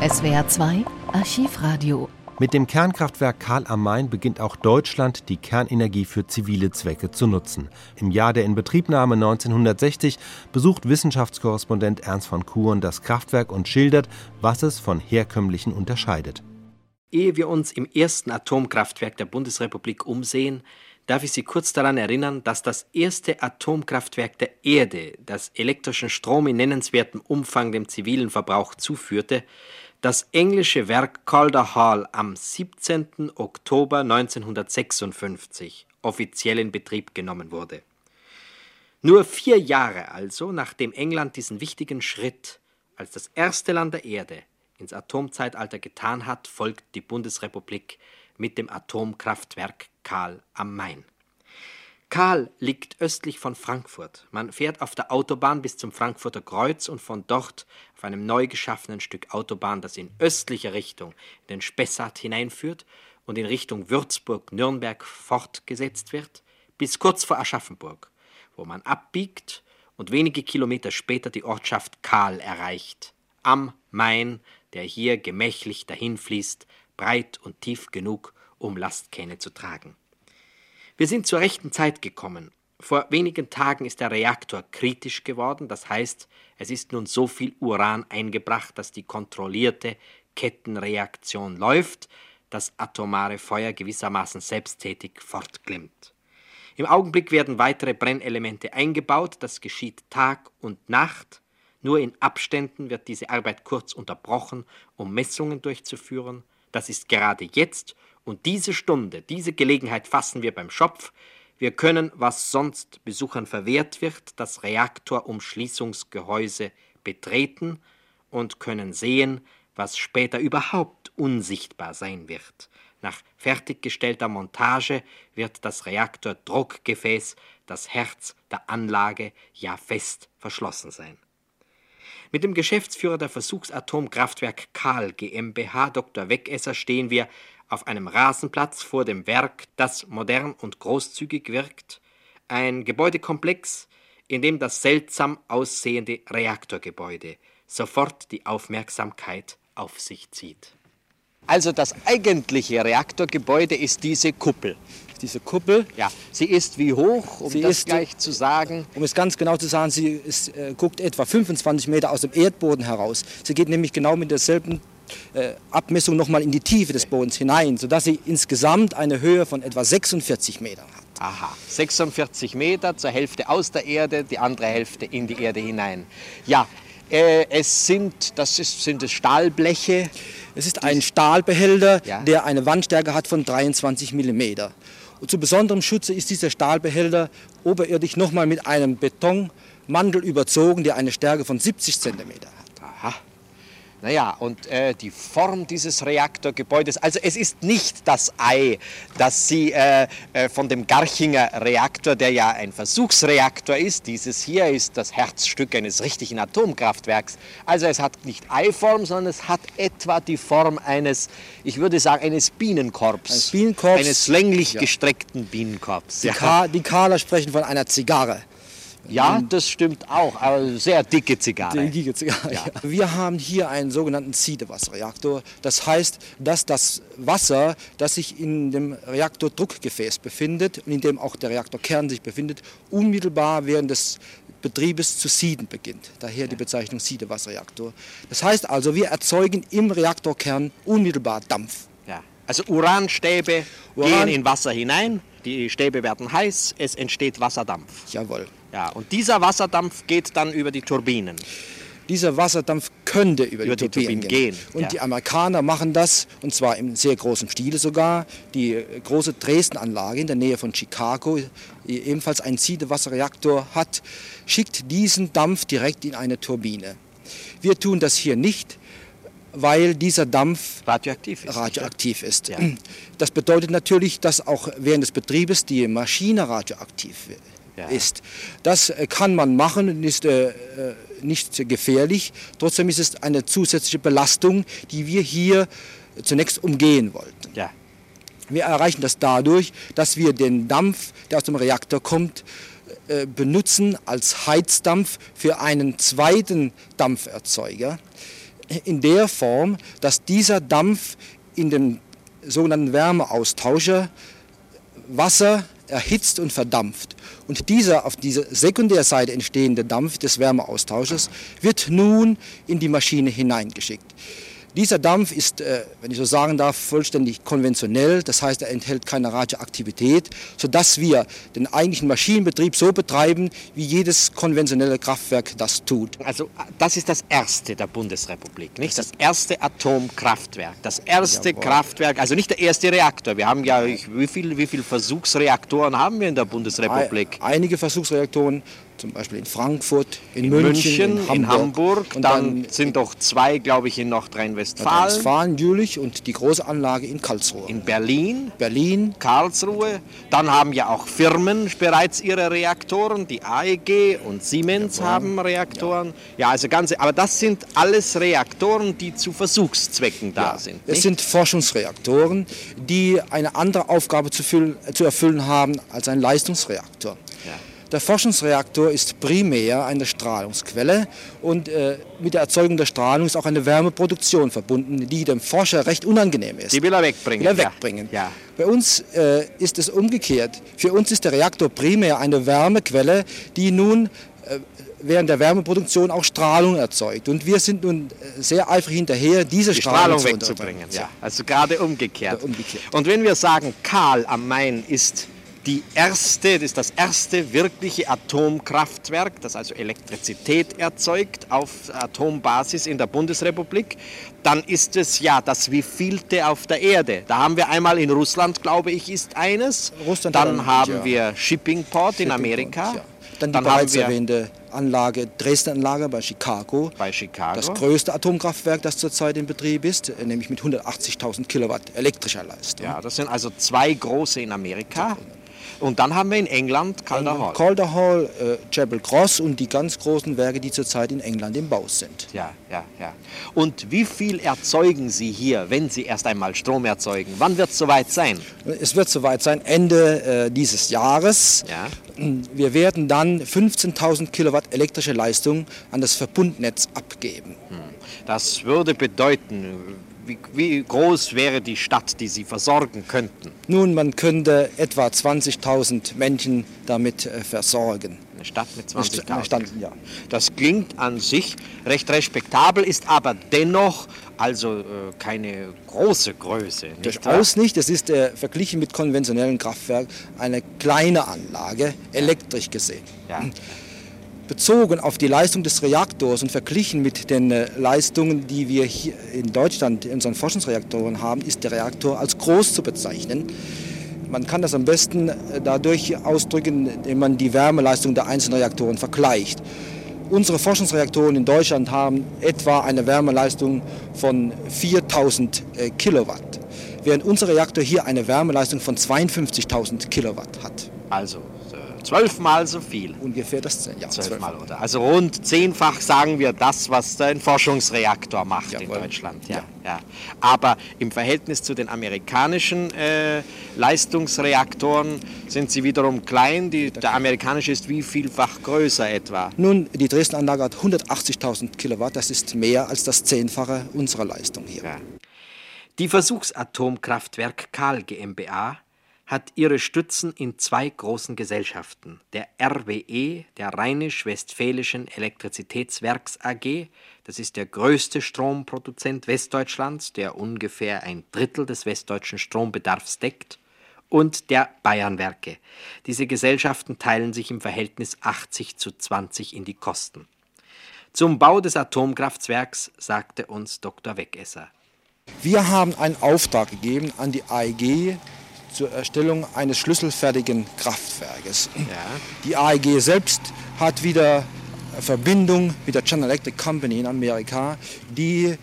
SWR 2 Archivradio. Mit dem Kernkraftwerk Karl am Main beginnt auch Deutschland, die Kernenergie für zivile Zwecke zu nutzen. Im Jahr der Inbetriebnahme 1960 besucht Wissenschaftskorrespondent Ernst von Kuhn das Kraftwerk und schildert, was es von herkömmlichen unterscheidet. Ehe wir uns im ersten Atomkraftwerk der Bundesrepublik umsehen, darf ich Sie kurz daran erinnern, dass das erste Atomkraftwerk der Erde, das elektrischen Strom in nennenswertem Umfang dem zivilen Verbrauch zuführte, das englische Werk Calder Hall am 17. Oktober 1956 offiziell in Betrieb genommen wurde. Nur vier Jahre also, nachdem England diesen wichtigen Schritt als das erste Land der Erde ins Atomzeitalter getan hat, folgt die Bundesrepublik mit dem Atomkraftwerk Kahl am Main. Kahl liegt östlich von Frankfurt. Man fährt auf der Autobahn bis zum Frankfurter Kreuz und von dort auf einem neu geschaffenen Stück Autobahn, das in östlicher Richtung in den Spessart hineinführt und in Richtung Würzburg-Nürnberg fortgesetzt wird, bis kurz vor Aschaffenburg, wo man abbiegt und wenige Kilometer später die Ortschaft Kahl erreicht, am Main, der hier gemächlich dahinfließt, breit und tief genug, um Lastkähne zu tragen. Wir sind zur rechten Zeit gekommen. Vor wenigen Tagen ist der Reaktor kritisch geworden, das heißt, es ist nun so viel Uran eingebracht, dass die kontrollierte Kettenreaktion läuft, das atomare Feuer gewissermaßen selbsttätig fortglimmt. Im Augenblick werden weitere Brennelemente eingebaut, das geschieht Tag und Nacht, nur in Abständen wird diese Arbeit kurz unterbrochen, um Messungen durchzuführen, das ist gerade jetzt und diese Stunde, diese Gelegenheit fassen wir beim Schopf. Wir können, was sonst Besuchern verwehrt wird, das Reaktorumschließungsgehäuse betreten und können sehen, was später überhaupt unsichtbar sein wird. Nach fertiggestellter Montage wird das Reaktordruckgefäß, das Herz der Anlage, ja fest verschlossen sein. Mit dem Geschäftsführer der Versuchsatomkraftwerk Karl GmbH, Dr. Wegesser, stehen wir auf einem Rasenplatz vor dem Werk, das modern und großzügig wirkt, ein Gebäudekomplex, in dem das seltsam aussehende Reaktorgebäude sofort die Aufmerksamkeit auf sich zieht. Also das eigentliche Reaktorgebäude ist diese Kuppel. Diese Kuppel. Ja, sie ist wie hoch, um sie das gleich zu sagen? Um es ganz genau zu sagen, sie ist, äh, guckt etwa 25 Meter aus dem Erdboden heraus. Sie geht nämlich genau mit derselben Abmessung nochmal in die Tiefe des Bodens hinein, sodass sie insgesamt eine Höhe von etwa 46 Metern hat. Aha, 46 Meter zur Hälfte aus der Erde, die andere Hälfte in die Erde hinein. Ja, äh, es sind, das ist, sind es Stahlbleche. Es ist ein Stahlbehälter, ja. der eine Wandstärke hat von 23 Millimeter. Und zu besonderem Schutze ist dieser Stahlbehälter oberirdisch nochmal mit einem Betonmantel überzogen, der eine Stärke von 70 Zentimeter hat. Naja, und äh, die Form dieses Reaktorgebäudes, also es ist nicht das Ei, das Sie äh, äh, von dem Garchinger Reaktor, der ja ein Versuchsreaktor ist, dieses hier ist das Herzstück eines richtigen Atomkraftwerks. Also es hat nicht Eiform, sondern es hat etwa die Form eines, ich würde sagen, eines Bienenkorbs. Eines Bienenkorbs. Eines länglich ja. gestreckten Bienenkorbs. Die, ja. Ka die Kahler sprechen von einer Zigarre. Ja, das stimmt auch, aber sehr dicke Zigarre. Dicke Zigarre, ja. Wir haben hier einen sogenannten Siedewasserreaktor. Das heißt, dass das Wasser, das sich in dem Reaktordruckgefäß befindet und in dem auch der Reaktorkern sich befindet, unmittelbar während des Betriebes zu sieden beginnt. Daher die Bezeichnung Siedewasserreaktor. Das heißt also, wir erzeugen im Reaktorkern unmittelbar Dampf. Ja. Also Uranstäbe Uran gehen in Wasser hinein, die Stäbe werden heiß, es entsteht Wasserdampf. Jawohl. Ja, und dieser Wasserdampf geht dann über die Turbinen. Dieser Wasserdampf könnte über, über die, die, Turbinen, gehen. gehen. Und ja. die Amerikaner machen das, und zwar im sehr großen Stile sogar. Die äh, große Dresden-Anlage in der Nähe von Chicago, die ebenfalls einen Siedewasserreaktor hat, schickt diesen Dampf direkt in eine Turbine. Wir tun das hier nicht, weil dieser Dampf radioaktiv ist. Radioaktiv ist. Ja. Das bedeutet natürlich, dass auch während des Betriebes die Maschine radioaktiv wird ja. ist. Das äh, kann man machen und ist äh, äh, nicht gefährlich. Trotzdem ist es eine zusätzliche Belastung, die wir hier zunächst umgehen wollten. Ja. Wir erreichen das dadurch, dass wir den Dampf, der aus dem Reaktor kommt, äh, benutzen als Heizdampf für einen zweiten Dampferzeuger. in der Form, dass dieser Dampf in den sogenannten Wärmeaustauscher Wasser erhitzt und verdampft. Und dieser auf dieser Sekundärseite entstehende Dampf des Wärmeaustausches wird nun in die Maschine hineingeschickt. Dieser Dampf ist, äh, wenn ich so sagen darf, vollständig konventionell. Das heißt, er enthält keine Radioaktivität, sodass wir den eigentlichen Maschinenbetrieb so betreiben, wie jedes konventionelle Kraftwerk das tut. Also das ist das erste der Bundesrepublik, nicht? Das erste Atomkraftwerk, das erste Jawohl. Kraftwerk, also nicht der erste Reaktor. Wir haben ja, wie viele wie viel Versuchsreaktoren haben wir in der Bundesrepublik? Einige Versuchsreaktoren zum Beispiel in Frankfurt, in, in München, München, in Hamburg. In Hamburg. Und dann, dann sind doch zwei, glaube ich, in Nordrhein-Westfalen. Nordrhein-Westfalen, Jülich und die große Anlage in Karlsruhe. In Berlin. Berlin. Karlsruhe. Dann haben ja auch Firmen bereits ihre Reaktoren. Die AEG und Siemens ja, haben Reaktoren. Ja. ja, also ganze, aber das sind alles Reaktoren, die zu Versuchszwecken da ja, sind. Nicht? Es sind Forschungsreaktoren, die eine andere Aufgabe zu, füllen, zu erfüllen haben als ein Leistungsreaktor. Ja. Der Forschungsreaktor ist primär eine Strahlungsquelle und äh, mit der Erzeugung der Strahlung ist auch eine Wärmeproduktion verbunden, die dem Forscher recht unangenehm ist. Die will er wegbringen. Will er wegbringen. Ja. ja. Bei uns äh, ist es umgekehrt. Für uns ist der Reaktor primär eine Wärmequelle, die nun äh, während der Wärmeproduktion auch Strahlung erzeugt. Und wir sind nun äh, sehr eifrig hinterher, diese Die Strahlung, Strahlung wegzubringen. Ja. Also gerade umgekehrt. umgekehrt. Und wenn wir sagen, Karl am Main ist die erste, das ist das erste wirkliche Atomkraftwerk, das also Elektrizität erzeugt auf Atombasis in der Bundesrepublik, dann ist es ja das wievielte auf der Erde. Da haben wir einmal in Russland, glaube ich, ist eines. Russland dann haben ja. wir Shippingport Shipping in Amerika. Ja. Dann die dann bereits erwähnte Anlage, Dresden-Anlage bei Chicago. Bei Chicago. Das größte Atomkraftwerk, das zurzeit in Betrieb ist, nämlich mit 180.000 Kilowatt elektrischer Leistung. Ja, das sind also zwei große in Amerika. Und dann haben wir in England Calder Hall. Calder Hall, äh, Chapel Cross und die ganz großen Werke, die zurzeit in England im Bau sind. Ja, ja, ja. Und wie viel erzeugen Sie hier, wenn Sie erst einmal Strom erzeugen? Wann wird es soweit sein? Es wird soweit sein, Ende äh, dieses Jahres. Ja. Wir werden dann 15.000 Kilowatt elektrische Leistung an das Verbundnetz abgeben. Hm. Das würde bedeuten, wie, wie, groß wäre die Stadt, die Sie versorgen könnten? Nun, man könnte etwa 20.000 Menschen damit äh, versorgen. Eine Stadt mit 20.000? Ja. Das klingt an sich recht respektabel, ist aber dennoch also äh, keine große Größe. Nicht Durchaus nicht. Es ist äh, verglichen mit konventionellen Kraftwerken eine kleine Anlage, elektrisch gesehen. Ja bezogen auf die Leistung des Reaktors und verglichen mit den äh, Leistungen, die wir hier in Deutschland in unseren Forschungsreaktoren haben, ist der Reaktor als groß zu bezeichnen. Man kann das am besten äh, dadurch ausdrücken, indem man die Wärmeleistung der einzelnen Reaktoren vergleicht. Unsere Forschungsreaktoren in Deutschland haben etwa eine Wärmeleistung von 4000 äh, Kilowatt, während unser Reaktor hier eine Wärmeleistung von 52.000 Kilowatt hat. Also Zwölfmal so viel. Ungefähr das, ja. Zwölfmal, oder? Also rund zehnfach sagen wir das, was ein Forschungsreaktor macht Jawohl. in Deutschland. Ja, ja. ja. Aber im Verhältnis zu den amerikanischen äh, Leistungsreaktoren sind sie wiederum klein. Die, der amerikanische ist wie vielfach größer etwa? Nun, die Dresden-Anlage hat 180.000 Kilowatt. Das ist mehr als das Zehnfache unserer Leistung hier. Ja. Die Versuchsatomkraftwerk Karl GmbH hat ihre Stützen in zwei großen Gesellschaften, der RWE, der Rheinisch-Westfälischen Elektrizitätswerks AG, das ist der größte Stromproduzent Westdeutschlands, der ungefähr ein Drittel des westdeutschen Strombedarfs deckt, und der Bayernwerke. Diese Gesellschaften teilen sich im Verhältnis 80 zu 20 in die Kosten. Zum Bau des Atomkraftwerks sagte uns Dr. Wegesser. Wir haben einen Auftrag gegeben an die AEG, zur Erstellung eines schlüsselfertigen Kraftwerkes. Ja. Die AEG selbst hat wieder Verbindung mit der General Electric Company in Amerika, die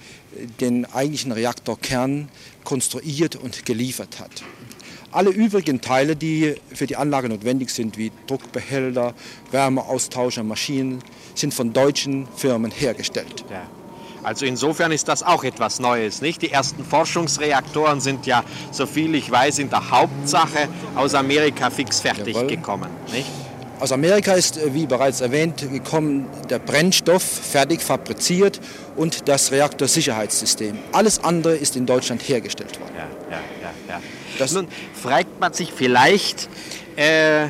den eigentlichen Reaktorkern konstruiert und geliefert hat. Alle übrigen Teile, die für die Anlage notwendig sind, wie Druckbehälter, Wärmeaustauscher, Maschinen, sind von deutschen Firmen hergestellt. Ja. Also insofern ist das auch etwas Neues, nicht? Die ersten Forschungsreaktoren sind ja, so viel ich weiß, in der Hauptsache aus Amerika fix fertig Jawohl. gekommen, nicht? Aus Amerika ist, äh, wie bereits erwähnt, gekommen der Brennstoff fertig fabriziert und das Reaktorsicherheitssystem. Alles andere ist in Deutschland hergestellt worden. Ja, ja, ja, ja. Das Nun fragt man sich vielleicht, äh,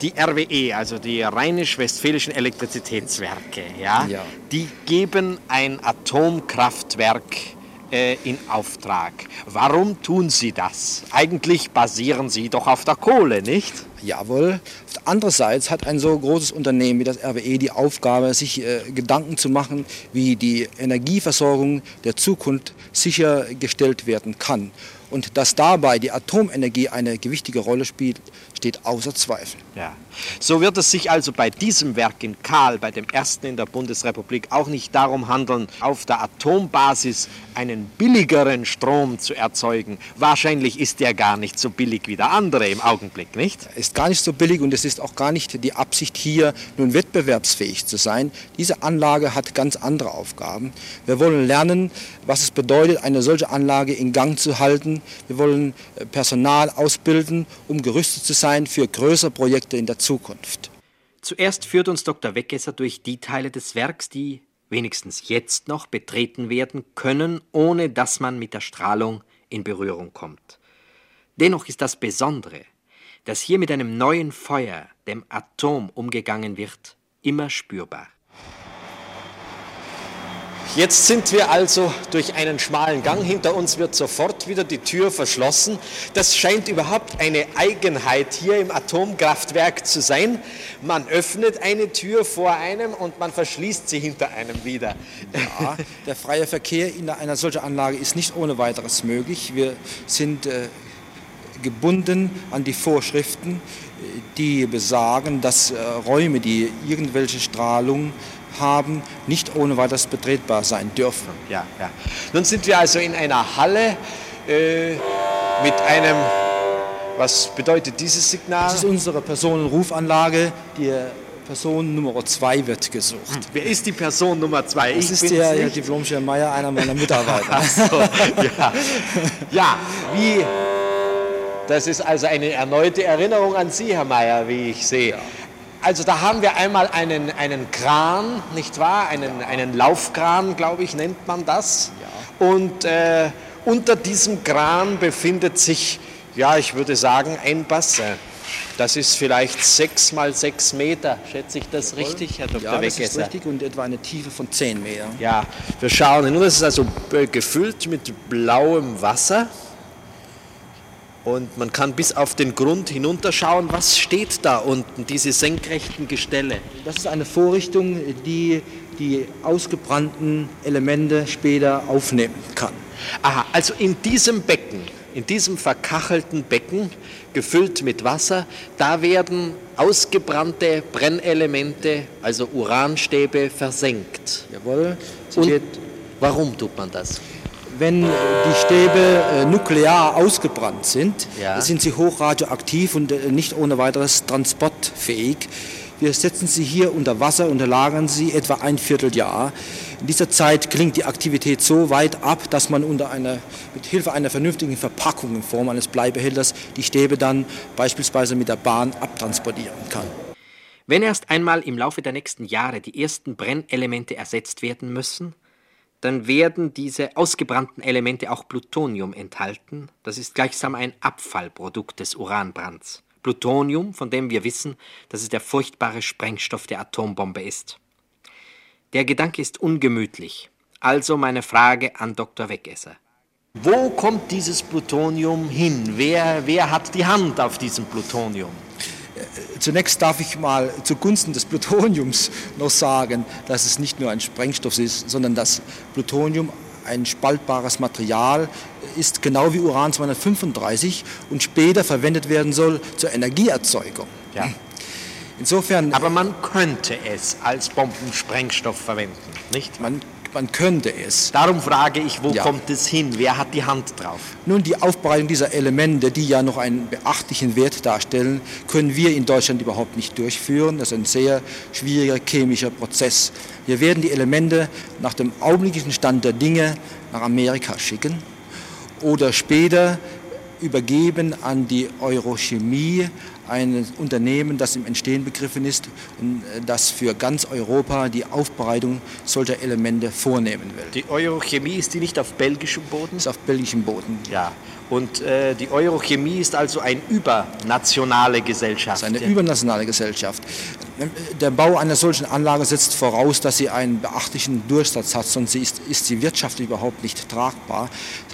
die RWE, also die Rheinisch-Westfälischen Elektrizitätswerke, ja, Ja. die geben ein Atomkraftwerk äh, in Auftrag. Warum tun sie das? Eigentlich basieren sie doch auf der Kohle, nicht? Jawohl. Andererseits hat ein so großes Unternehmen wie das RWE die Aufgabe, sich äh, Gedanken zu machen, wie die Energieversorgung der Zukunft sichergestellt werden kann. Und dass dabei die Atomenergie eine gewichtige Rolle spielt, steht außer Zweifel. Ja. So wird es sich also bei diesem Werk in Kahl, bei dem ersten in der Bundesrepublik, auch nicht darum handeln, auf der Atombasis einen billigeren Strom zu erzeugen. Wahrscheinlich ist der gar nicht so billig wie der andere im Augenblick, nicht? ist gar nicht so billig und es ist auch gar nicht die Absicht hier nun wettbewerbsfähig zu sein. Diese Anlage hat ganz andere Aufgaben. Wir wollen lernen, was es bedeutet, eine solche Anlage in Gang zu halten. Wir wollen äh, Personal ausbilden, um gerüstet zu sein für größere Projekte in der Zukunft. Zuerst führt uns Dr. Weggesser durch die Teile des Werks, die wenigstens jetzt noch betreten werden können, ohne dass man mit der Strahlung in Berührung kommt. Dennoch ist das Besondere, dass hier mit einem neuen Feuer, dem Atom, umgegangen wird, immer spürbar. Jetzt sind wir also durch einen schmalen Gang. Hinter uns wird sofort wieder die Tür verschlossen. Das scheint überhaupt eine Eigenheit hier im Atomkraftwerk zu sein. Man öffnet eine Tür vor einem und man verschließt sie hinter einem wieder. Ja, der freie Verkehr in einer solchen Anlage ist nicht ohne weiteres möglich. Wir sind äh, gebunden an die Vorschriften, äh, die besagen, dass äh, Räume, die irgendwelche Strahlung haben, nicht ohne weiteres betretbar sein dürfen. Ja, ja. Nun sind wir also in einer Halle äh, mit einem, was bedeutet dieses Signal? Das ist unsere Personenrufanlage. Die Person Nummer zwei wird gesucht. Wer ist die Person Nummer zwei? Das ich ist der Herr nicht. Diplomchef Meier, einer meiner Mitarbeiter. So, ja. ja, wie. Das ist also eine erneute Erinnerung an Sie, Herr Mayer, wie ich sehe. Also da haben wir einmal einen, einen Kran, nicht wahr? Einen, einen Laufkran, glaube ich, nennt man das. Und äh, unter diesem Kran befindet sich, ja, ich würde sagen, ein Bassin. Das ist vielleicht sechs mal sechs Meter. Schätze ich das richtig, Herr Dr. Ja, das ist Weggesser? richtig und etwa eine Tiefe von 10 Metern. Ja, wir schauen hin. Es ist also äh, gefüllt mit blauem Wasser. Und man kann bis auf den Grund hinunterschauen. Was steht da unten, diese senkrechten Gestelle? Das ist eine Vorrichtung, die die ausgebrannten Elemente später aufnehmen kann. Aha, also in diesem Becken, in diesem verkachelten Becken, gefüllt mit Wasser, da werden ausgebrannte Brennelemente, also Uranstäbe, versenkt. Jawohl. Und warum tut man das? Wenn die Stäbe äh, nuklear ausgebrannt sind, Ja. sind sie hochradioaktiv und äh, nicht ohne weiteres transportfähig. Wir setzen sie hier unter Wasser und lagern sie etwa ein Vierteljahr. In dieser Zeit klingt die Aktivität so weit ab, dass man unter einer, mit Hilfe einer vernünftigen Verpackung in Form eines Bleibehälters die Stäbe dann beispielsweise mit der Bahn abtransportieren kann. Wenn erst einmal im Laufe der nächsten Jahre die ersten Brennelemente ersetzt werden müssen, dann werden diese ausgebrannten Elemente auch Plutonium enthalten. Das ist gleichsam ein Abfallprodukt des Uranbrands. Plutonium, von dem wir wissen, dass es der furchtbare Sprengstoff der Atombombe ist. Der Gedanke ist ungemütlich. Also meine Frage an Dr. Weggesser. Wo kommt dieses Plutonium hin? Wer, wer hat die Hand auf diesem Plutonium? Zunächst darf ich mal zugunsten des Plutoniums noch sagen, dass es nicht nur ein Sprengstoff ist, sondern dass Plutonium ein spaltbares Material ist, genau wie Uran 235 und später verwendet werden soll zur Energieerzeugung. Ja. Insofern, Aber man könnte es als Bombensprengstoff verwenden, nicht? man, man könnte es. Darum frage ich, wo Ja. kommt es hin? Wer hat die Hand drauf? Nun, die Aufbereitung dieser Elemente, die ja noch einen beachtlichen Wert darstellen, können wir in Deutschland überhaupt nicht durchführen. Das ist ein sehr schwieriger chemischer Prozess. Wir werden die Elemente nach dem augenblicklichen Stand der Dinge nach Amerika schicken oder später übergeben an die Eurochemie ein Unternehmen, das im Entstehen begriffen ist und äh, das für ganz Europa die Aufbereitung solcher Elemente vornehmen will. Die Eurochemie ist die nicht auf belgischem Boden? Ist auf belgischem Boden. Ja. Und äh, die Eurochemie ist also eine übernationale Gesellschaft. Das ist eine übernationale Gesellschaft. Der Bau einer solchen Anlage setzt voraus, dass sie einen beachtlichen Durchsatz hat, sonst ist, ist sie wirtschaftlich überhaupt nicht tragbar.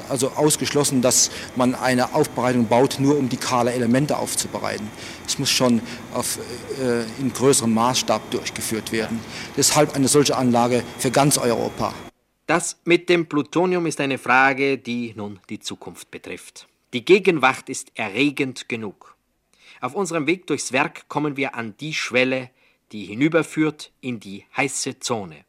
Also ausgeschlossen, dass man eine Aufbereitung baut, nur um die kahle Elemente aufzubereiten. Es muss schon auf, äh, in größerem Maßstab durchgeführt werden. Deshalb eine solche Anlage für ganz Europa. Das mit dem Plutonium ist eine Frage, die nun die Zukunft betrifft. Die Gegenwart ist erregend genug. Auf unserem Weg durchs Werk kommen wir an die Schwelle, die hinüberführt in die heiße Zone.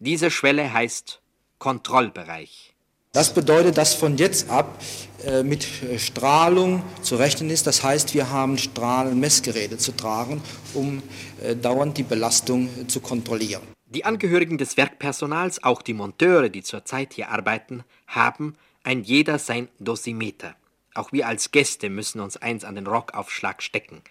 Diese Schwelle heißt Kontrollbereich. Das bedeutet, dass von jetzt ab äh, mit Strahlung zu rechnen ist. Das heißt, wir haben Strahlenmessgeräte zu tragen, um äh, dauernd die Belastung äh, zu kontrollieren. Die Angehörigen des Werkpersonals, auch die Monteure, die zurzeit hier arbeiten, haben ein jeder sein Dosimeter. Auch wir als Gäste müssen uns eins an den Rockaufschlag stecken.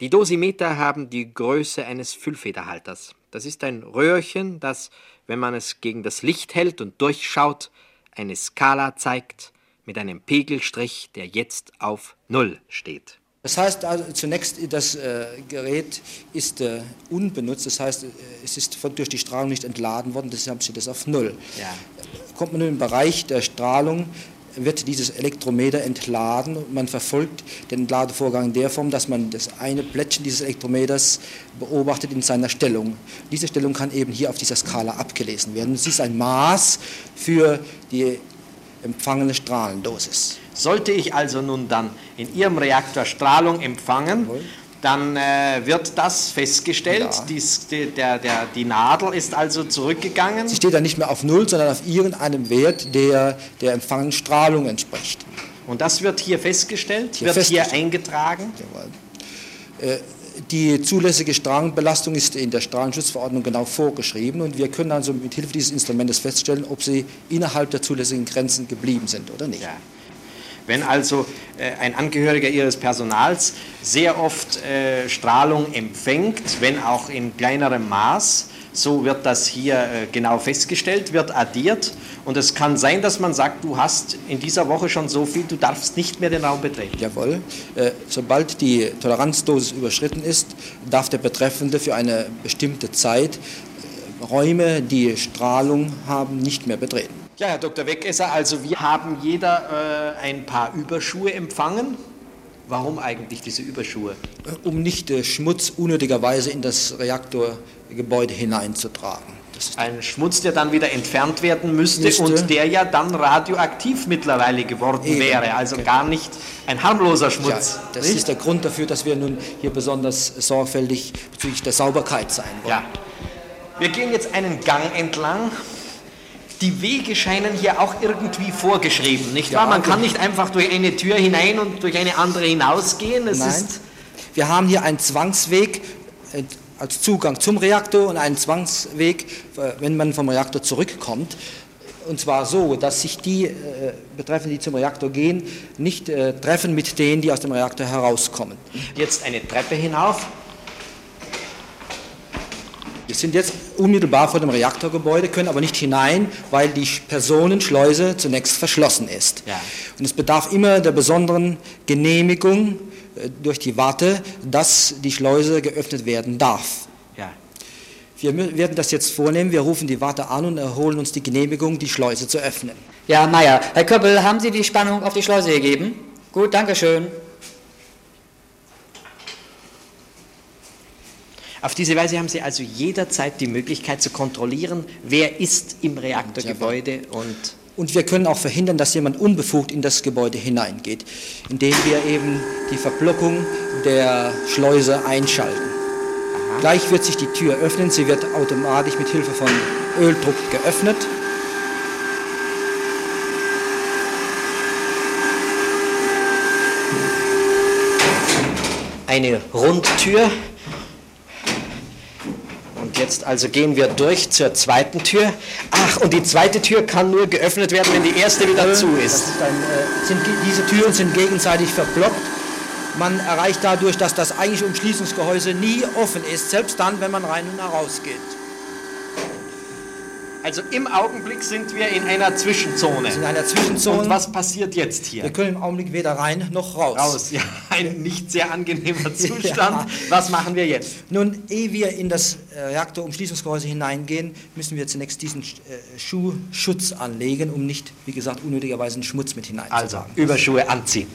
Die Dosimeter haben die Größe eines Füllfederhalters. Das ist ein Röhrchen, das, wenn man es gegen das Licht hält und durchschaut, eine Skala zeigt mit einem Pegelstrich, der jetzt auf Null steht. Das heißt also zunächst, das äh, Gerät ist äh, unbenutzt, das heißt, äh, es ist von, durch die Strahlung nicht entladen worden, deshalb steht es auf Null. Ja. Kommt man nun im Bereich der Strahlung, wird dieses Elektrometer entladen und man verfolgt den Entladevorgang in der Form, dass man das eine Plättchen dieses Elektrometers beobachtet in seiner Stellung. Diese Stellung kann eben hier auf dieser Skala abgelesen werden. Es ist ein Maß für die empfangene Strahlendosis. Sollte ich also nun dann in Ihrem Reaktor Strahlung empfangen, dann äh, wird das festgestellt. Ja. Dies, die, der, der, die Nadel ist also zurückgegangen. Sie steht dann nicht mehr auf Null, sondern auf irgendeinem Wert, der der empfangenen Strahlung entspricht. Und das wird hier festgestellt, hier wird festgestellt. hier eingetragen. Jawohl. Äh, die zulässige Strahlenbelastung ist in der Strahlenschutzverordnung genau vorgeschrieben und wir können also mit Hilfe dieses Instrumentes feststellen, ob sie innerhalb der zulässigen Grenzen geblieben sind oder nicht. Ja. Wenn also äh, ein Angehöriger Ihres Personals sehr oft äh, Strahlung empfängt, wenn auch in kleinerem Maß, so wird das hier äh, genau festgestellt, wird addiert und es kann sein, dass man sagt, du hast in dieser Woche schon so viel, du darfst nicht mehr den Raum betreten. Jawohl. Sobald die Toleranzdosis überschritten ist, darf der Betreffende für eine bestimmte Zeit Räume, die Strahlung haben, nicht mehr betreten. Ja, Herr Dr. Wegesser, also wir haben jeder äh, ein paar Überschuhe empfangen. Warum eigentlich diese Überschuhe? Um nicht äh, Schmutz unnötigerweise in das Reaktorgebäude hineinzutragen. Ein Schmutz, der dann wieder entfernt werden müsste, müsste, und der ja dann radioaktiv mittlerweile geworden Eben. wäre. Also okay. gar nicht ein harmloser Schmutz. Ja, das nicht? ist der Grund dafür, dass wir nun hier besonders sorgfältig bezüglich der Sauberkeit sein wollen. Ja. Wir gehen jetzt einen Gang entlang die Wege scheinen hier auch irgendwie vorgeschrieben, nicht wahr? Man kann nicht einfach durch eine Tür hinein und durch eine andere hinausgehen. Es Nein. Wir haben hier einen Zwangsweg äh, als Zugang zum Reaktor und einen Zwangsweg, äh, wenn man vom Reaktor zurückkommt. Und zwar so, dass sich die äh, Betreffenden, die zum Reaktor gehen, nicht äh, treffen mit denen, die aus dem Reaktor herauskommen. Jetzt eine Treppe hinauf. Wir sind jetzt unmittelbar vor dem Reaktorgebäude, können aber nicht hinein, weil die Personenschleuse zunächst verschlossen ist. Ja. Und es bedarf immer der besonderen Genehmigung äh, durch die Warte, dass die Schleuse geöffnet werden darf. Ja. Wir werden das jetzt vornehmen. Wir rufen die Warte an und erholen uns die Genehmigung, die Schleuse zu öffnen. Ja, Meier. Herr Köppel, haben Sie die Spannung auf die Schleuse gegeben? Gut, danke Auf diese Weise haben Sie also jederzeit die Möglichkeit zu kontrollieren, wer ist im Reaktorgebäude und und wir können auch verhindern, dass jemand unbefugt in das Gebäude hineingeht, indem wir eben die Verblockung der Schleuse einschalten. Aha. Gleich wird sich die Tür öffnen, sie wird automatisch mit Hilfe von Öldruck geöffnet. Eine Rundtür Jetzt also gehen wir durch zur zweiten Tür. Ach, und die zweite Tür kann nur geöffnet werden, wenn die erste wieder zu ist. ist ein, äh, sind, diese Türen sind gegenseitig verblockt Man erreicht dadurch, dass das eigentliche Umschließungsgehäuse nie offen ist, selbst dann, wenn man rein und heraus geht. Also im Augenblick sind wir in einer Zwischenzone. In einer Zwischenzone. Und was passiert jetzt hier? Wir können im Augenblick weder rein noch raus. Raus, ja, ein nicht sehr angenehmer Zustand. Ja. Was machen wir jetzt? Nun, ehe wir in das äh, Reaktorumschließungsgehäuse hineingehen, müssen wir zunächst diesen äh, Schuhschutz anlegen, um nicht, wie gesagt, unnötigerweise den Schmutz mit hineinzutragen. Also, Überschuhe anziehen.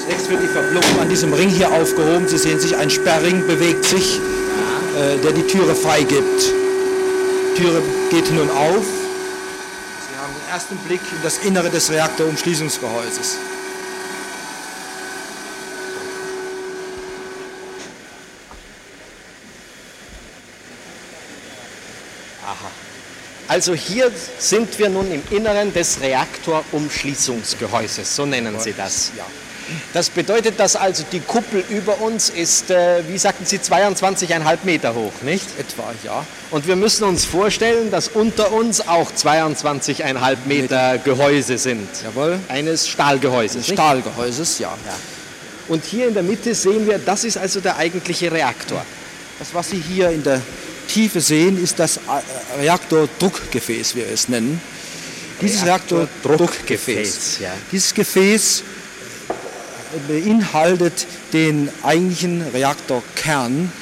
Zunächst wird die Verblokung an diesem Ring hier aufgehoben. Sie sehen sich, ein Sperrring bewegt sich, der die Türe freigibt. Die Türe geht nun auf. Sie haben den ersten Blick in das Innere des Reaktorumschließungsgehäuses. Also hier sind wir nun im Inneren des Reaktorumschließungsgehäuses, so nennen Sie das. Ja. Das bedeutet, dass also die Kuppel über uns ist, äh, wie sagten Sie, 22,5 Meter hoch, nicht? Etwa, ja. Und wir müssen uns vorstellen, dass unter uns auch 22,5 Meter Gehäuse sind. Jawohl. Eines Stahlgehäuses. nicht? Stahlgehäuses, ja. Und hier in der Mitte sehen wir, das ist also der eigentliche Reaktor. Das, was Sie hier in der Tiefe sehen, ist das äh, Reaktordruckgefäß, wie wir es nennen. Dieses Reaktordruckgefäß. Reaktordruckgefäß, ja. Dieses Gefäß beinhaltet den eigentlichen Reaktorkern.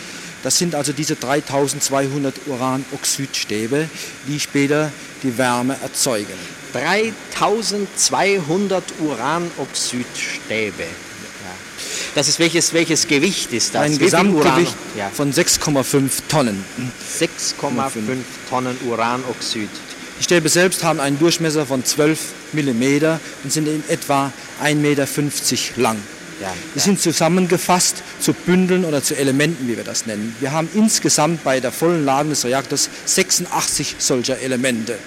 Das sind also diese 3200 Uranoxidstäbe, die später die Wärme erzeugen. 3200 Uranoxidstäbe. Das ist welches, welches Gewicht ist das? Ein Gesamtgewicht ja. von 6,5 Tonnen. 6,5 Tonnen Uranoxid. Die Stäbe selbst haben einen Durchmesser von 12 mm und sind in etwa 1,50 Meter lang. Ja, Die ja. sind zusammengefasst zu Bündeln oder zu Elementen, wie wir das nennen. Wir haben insgesamt bei der vollen Ladung des Reaktors 86 solcher Elemente.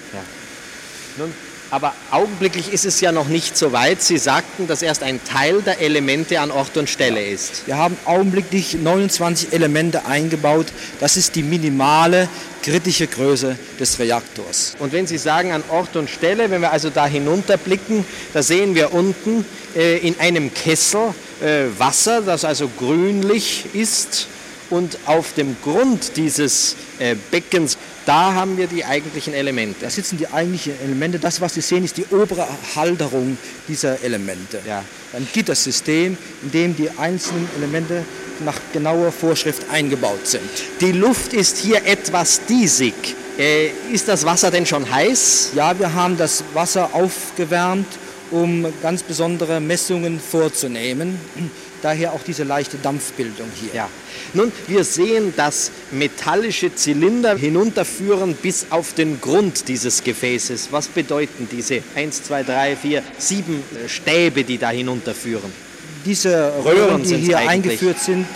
Nun, aber augenblicklich ist es ja noch nicht so weit. Sie sagten, dass erst ein Teil der Elemente an Ort und Stelle ist. Wir haben augenblicklich 29 Elemente eingebaut. Das ist die minimale kritische Größe des Reaktors. Und wenn Sie sagen an Ort und Stelle, wenn wir also da hinunterblicken, da sehen wir unten äh, in einem Kessel äh, Wasser, das also grünlich ist. Und auf dem Grund dieses äh, Beckens, da haben wir die eigentlichen Elemente. Da sitzen die eigentlichen Elemente. Das, was Sie sehen, ist die obere Halterung dieser Elemente. Ja. Ein Gittersystem, in dem die einzelnen Elemente nach genauer Vorschrift eingebaut sind. Die Luft ist hier etwas diesig. Äh, ist das Wasser denn schon heiß? Ja, wir haben das Wasser aufgewärmt, um ganz besondere Messungen vorzunehmen. Daher auch diese leichte Dampfbildung hier. Ja. Nun, wir sehen, dass metallische Zylinder hinunterführen bis auf den Grund dieses Gefäßes. Was bedeuten diese 1, 2, 3, 4, 7 Stäbe, die da hinunterführen? Diese Röhren Röhren, die hier eigentlich. eingeführt sind,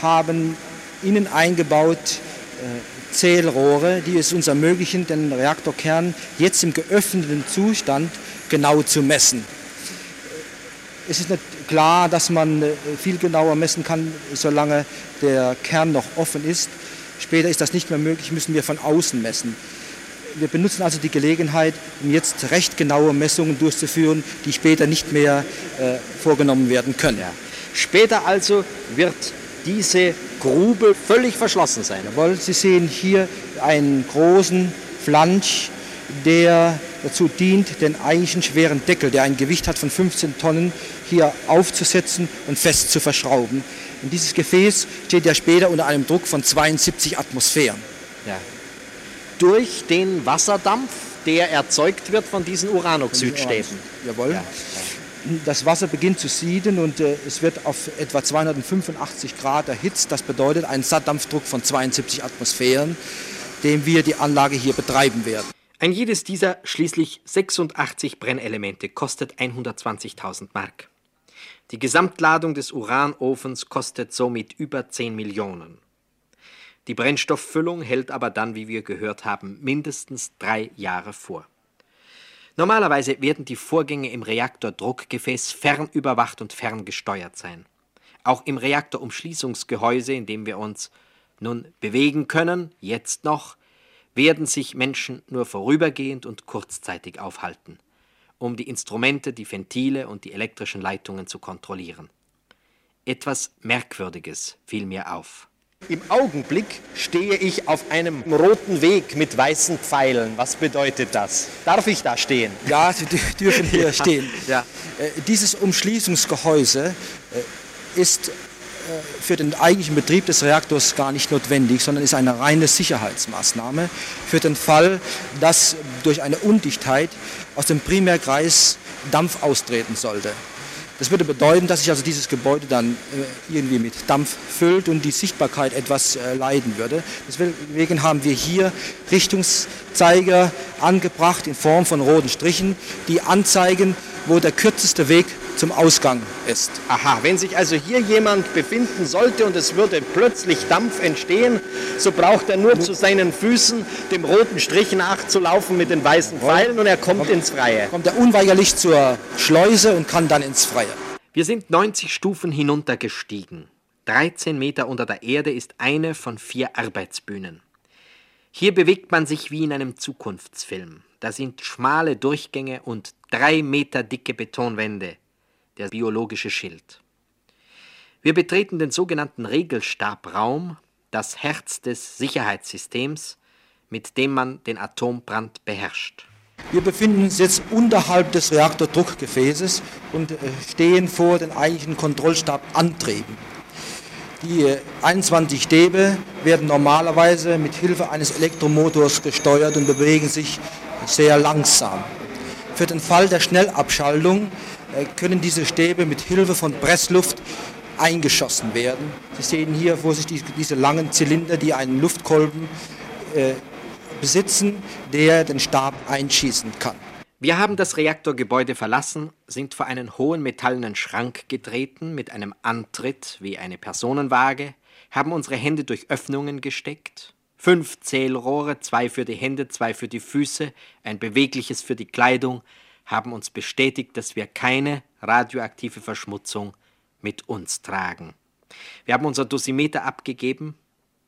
haben innen eingebaut äh, Zählrohre, die es uns ermöglichen, den Reaktorkern jetzt im geöffneten Zustand genau zu messen. Es ist klar, dass man äh, viel genauer messen kann, solange der Kern noch offen ist. Später ist das nicht mehr möglich, müssen wir von außen messen. Wir benutzen also die Gelegenheit, um jetzt recht genaue Messungen durchzuführen, die später nicht mehr äh, vorgenommen werden können. Später also wird diese Grube völlig verschlossen sein. Jawohl, Sie sehen hier einen großen Flansch, der dazu dient, den eigentlichen schweren Deckel, der ein Gewicht hat von 15 Tonnen, hier aufzusetzen und fest zu verschrauben. Und dieses Gefäß steht ja später unter einem Druck von 72 Atmosphären. Ja. Durch den Wasserdampf, der erzeugt wird von diesen Uranoxidstäben. Jawohl. Ja, Das Wasser beginnt zu sieden und äh, es wird auf etwa 285 Grad erhitzt. Das bedeutet einen Sattdampfdruck von 72 Atmosphären, dem wir die Anlage hier betreiben werden. Ein jedes dieser schließlich 86 Brennelemente kostet 120.000 Mark. Die Gesamtladung des Uranofens kostet somit über 10 Millionen. Die Brennstofffüllung hält aber dann, wie wir gehört haben, mindestens drei Jahre vor. Normalerweise werden die Vorgänge im Reaktordruckgefäß fernüberwacht und ferngesteuert sein. Auch im Reaktorumschließungsgehäuse, in dem wir uns nun bewegen können, jetzt noch, werden sich Menschen nur vorübergehend und kurzzeitig aufhalten. um die Instrumente, die Ventile und die elektrischen Leitungen zu kontrollieren. Etwas Merkwürdiges fiel mir auf. Im Augenblick stehe ich auf einem roten Weg mit weißen Pfeilen. Was bedeutet das? Darf ich da stehen? Ja, Sie dürfen hier stehen. Ja. Äh, dieses Umschließungsgehäuse äh, ist für den eigentlichen Betrieb des Reaktors gar nicht notwendig, sondern ist eine reine Sicherheitsmaßnahme für den Fall, dass durch eine Undichtheit aus dem Primärkreis Dampf austreten sollte. Das würde bedeuten, dass sich also dieses Gebäude dann äh, irgendwie mit Dampf füllt und die Sichtbarkeit etwas äh, leiden würde. Deswegen haben wir hier Richtungszeiger angebracht in Form von roten Strichen, die anzeigen, wo der kürzeste Weg zum Ausgang ist. Aha, wenn sich also hier jemand befinden sollte und es würde plötzlich Dampf entstehen, so braucht er nur zu seinen Füßen dem roten Strich nachzulaufen mit den weißen Pfeilen und er kommt, kommt ins Freie. Kommt er unweigerlich zur Schleuse und kann dann ins Freie. Wir sind 90 Stufen hinuntergestiegen. 13 Meter unter der Erde ist eine von vier Arbeitsbühnen. Hier bewegt man sich wie in einem Zukunftsfilm. Da sind schmale Durchgänge und drei Meter dicke Betonwände, der biologische Schild. Wir betreten den sogenannten Regelstabraum, das Herz des Sicherheitssystems, mit dem man den Atombrand beherrscht. Wir befinden uns jetzt unterhalb des Reaktordruckgefäßes und äh, stehen vor den eigentlichen Kontrollstabantrieben. Die 21 Stäbe werden normalerweise mit Hilfe eines Elektromotors gesteuert und bewegen sich sehr langsam. Für den Fall der Schnellabschaltung äh, können diese Stäbe mit Hilfe von Pressluft eingeschossen werden. Sie sehen hier vor sich diese langen Zylinder, die einen Luftkolben äh, besitzen, der den Stab einschießen kann. Wir haben das Reaktorgebäude verlassen, sind vor einen hohen metallenen Schrank getreten mit einem Antritt wie eine Personenwaage, haben unsere Hände durch Öffnungen gesteckt, fünf Zählrohre, zwei für die Hände, zwei für die Füße, ein bewegliches für die Kleidung, haben uns bestätigt, dass wir keine radioaktive Verschmutzung mit uns tragen. Wir haben unser Dosimeter abgegeben.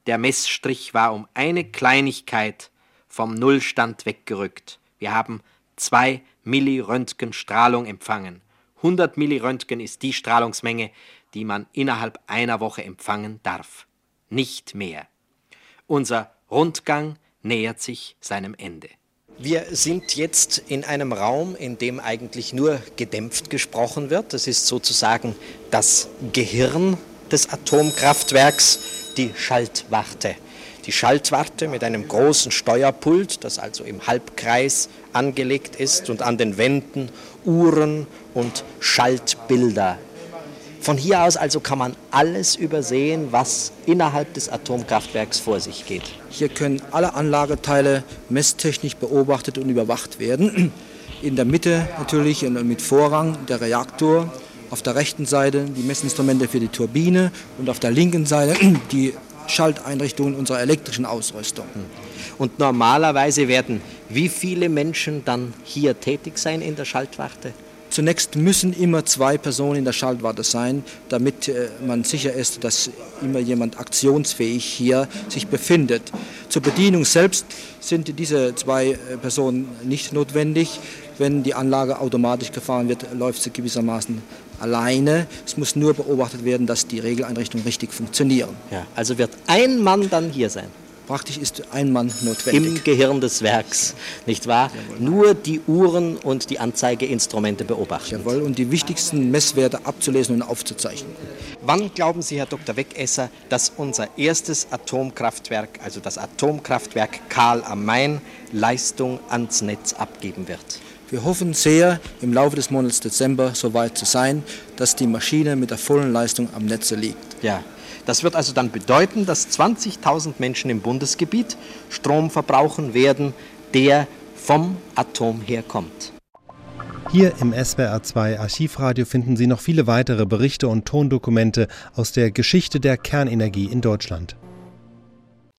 Der Messstrich war um eine Kleinigkeit vom Nullstand weggerückt. Wir haben zwei Milliröntgen Strahlung empfangen. 100 Milliröntgen ist die Strahlungsmenge, die man innerhalb einer Woche empfangen darf. Nicht mehr. Unser Rundgang nähert sich seinem Ende. Wir sind jetzt in einem Raum, in dem eigentlich nur gedämpft gesprochen wird. Das ist sozusagen das Gehirn des Atomkraftwerks, die Schaltwarte. Die Schaltwarte mit einem großen Steuerpult, das also im Halbkreis angelegt ist und an den Wänden Uhren und Schaltbilder von hier aus also kann man alles übersehen, was innerhalb des Atomkraftwerks vor sich geht. Hier können alle Anlageteile messtechnisch beobachtet und überwacht werden. In der Mitte natürlich mit Vorrang der Reaktor, auf der rechten Seite die Messinstrumente für die Turbine und auf der linken Seite die Schalteinrichtungen unserer elektrischen Ausrüstung. Und normalerweise werden wie viele Menschen dann hier tätig sein in der Schaltwarte? Zunächst müssen immer zwei Personen in der Schaltwarte sein, damit äh, man sicher ist, dass immer jemand aktionsfähig hier sich befindet. Zur Bedienung selbst sind diese zwei äh, Personen nicht notwendig. Wenn die Anlage automatisch gefahren wird, läuft sie gewissermaßen alleine. Es muss nur beobachtet werden, dass die Regeleinrichtungen richtig funktionieren. Ja, also wird ein Mann dann hier sein. Praktisch ist ein Mann notwendig. Im Gehirn des Werks, nicht wahr? Jawohl. Nur die Uhren und die Anzeigeinstrumente beobachten. Jawohl, und die wichtigsten Messwerte abzulesen und aufzuzeichnen. Wann glauben Sie, Herr Dr. Wegesser, dass unser erstes Atomkraftwerk, also das Atomkraftwerk Karl am Main, Leistung ans Netz abgeben wird? Wir hoffen sehr, im Laufe des Monats Dezember so weit zu sein, dass die Maschine mit der vollen Leistung am Netze liegt. Ja, das wird also dann bedeuten, dass 20.000 Menschen im Bundesgebiet Strom verbrauchen werden, der vom Atom herkommt. Hier im SWR2 Archivradio finden Sie noch viele weitere Berichte und Tondokumente aus der Geschichte der Kernenergie in Deutschland.